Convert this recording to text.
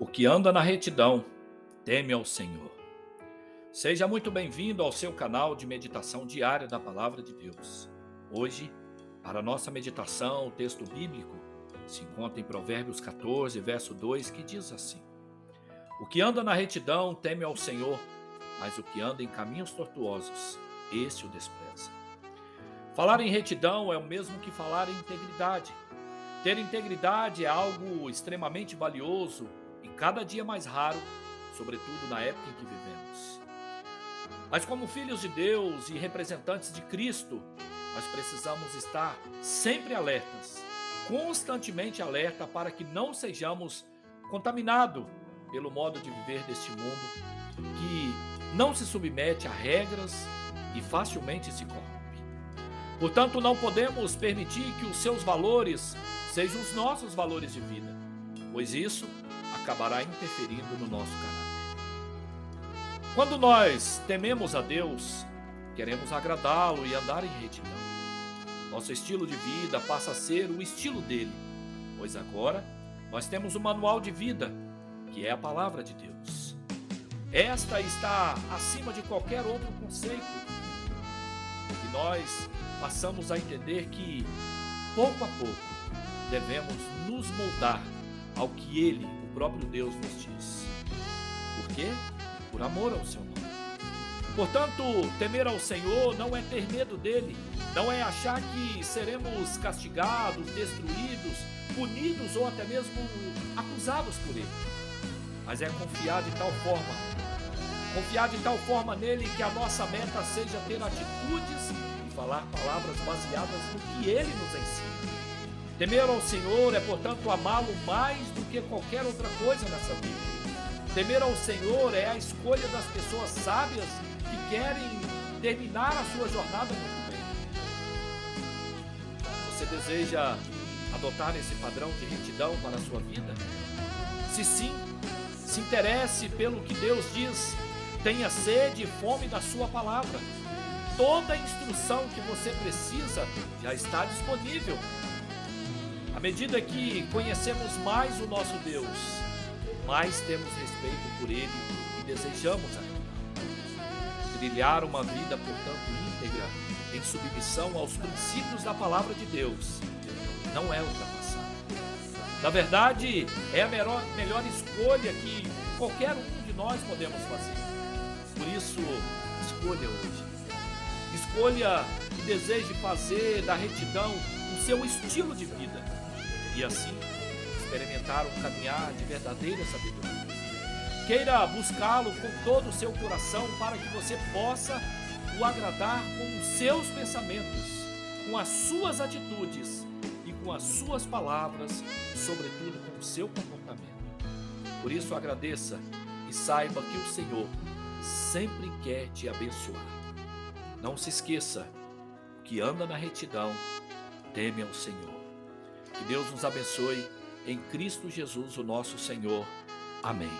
O que anda na retidão teme ao Senhor. Seja muito bem-vindo ao seu canal de meditação diária da Palavra de Deus. Hoje, para nossa meditação, o texto bíblico se encontra em Provérbios 14, verso 2, que diz assim: O que anda na retidão teme ao Senhor, mas o que anda em caminhos tortuosos, esse o despreza. Falar em retidão é o mesmo que falar em integridade. Ter integridade é algo extremamente valioso e cada dia mais raro, sobretudo na época em que vivemos. Mas, como filhos de Deus e representantes de Cristo, nós precisamos estar sempre alertas, constantemente alerta para que não sejamos contaminados pelo modo de viver deste mundo que não se submete a regras e facilmente se corrompe. Portanto, não podemos permitir que os seus valores sejam os nossos valores de vida, pois isso acabará interferindo no nosso caráter. Quando nós tememos a Deus, queremos agradá-lo e andar em retidão. Nosso estilo de vida passa a ser o estilo dele, pois agora nós temos o um manual de vida, que é a palavra de Deus. Esta está acima de qualquer outro conceito. E nós passamos a entender que, pouco a pouco, devemos nos moldar ao que ele próprio Deus nos diz. Por quê? Por amor ao seu nome. Portanto, temer ao Senhor não é ter medo dele, não é achar que seremos castigados, destruídos, punidos ou até mesmo acusados por ele, mas é confiar de tal forma, confiar de tal forma nele que a nossa meta seja ter atitudes e falar palavras baseadas no que ele nos ensina. Temer ao Senhor é, portanto, amá-lo mais do que qualquer outra coisa nessa vida. Temer ao Senhor é a escolha das pessoas sábias que querem terminar a sua jornada muito bem. Você deseja adotar esse padrão de retidão para a sua vida? Se sim, se interesse pelo que Deus diz, tenha sede e fome da sua palavra. Toda a instrução que você precisa já está disponível à medida que conhecemos mais o nosso Deus, mais temos respeito por Ele e desejamos agradá-lo. Trilhar uma vida, portanto, íntegra, em submissão aos princípios da palavra de Deus, não é ultrapassado. Na verdade, é a melhor, melhor escolha que qualquer um de nós podemos fazer. Por isso, escolha hoje. Escolha e deseje fazer da retidão o seu estilo de vida e assim experimentar um caminhar de verdadeira sabedoria. Queira buscá-lo com todo o seu coração para que você possa o agradar com os seus pensamentos, com as suas atitudes e com as suas palavras, sobretudo com o seu comportamento. Por isso agradeça e saiba que o Senhor sempre quer te abençoar. Não se esqueça, que anda na retidão teme ao Senhor. Que Deus nos abençoe em Cristo Jesus, o nosso Senhor. Amém.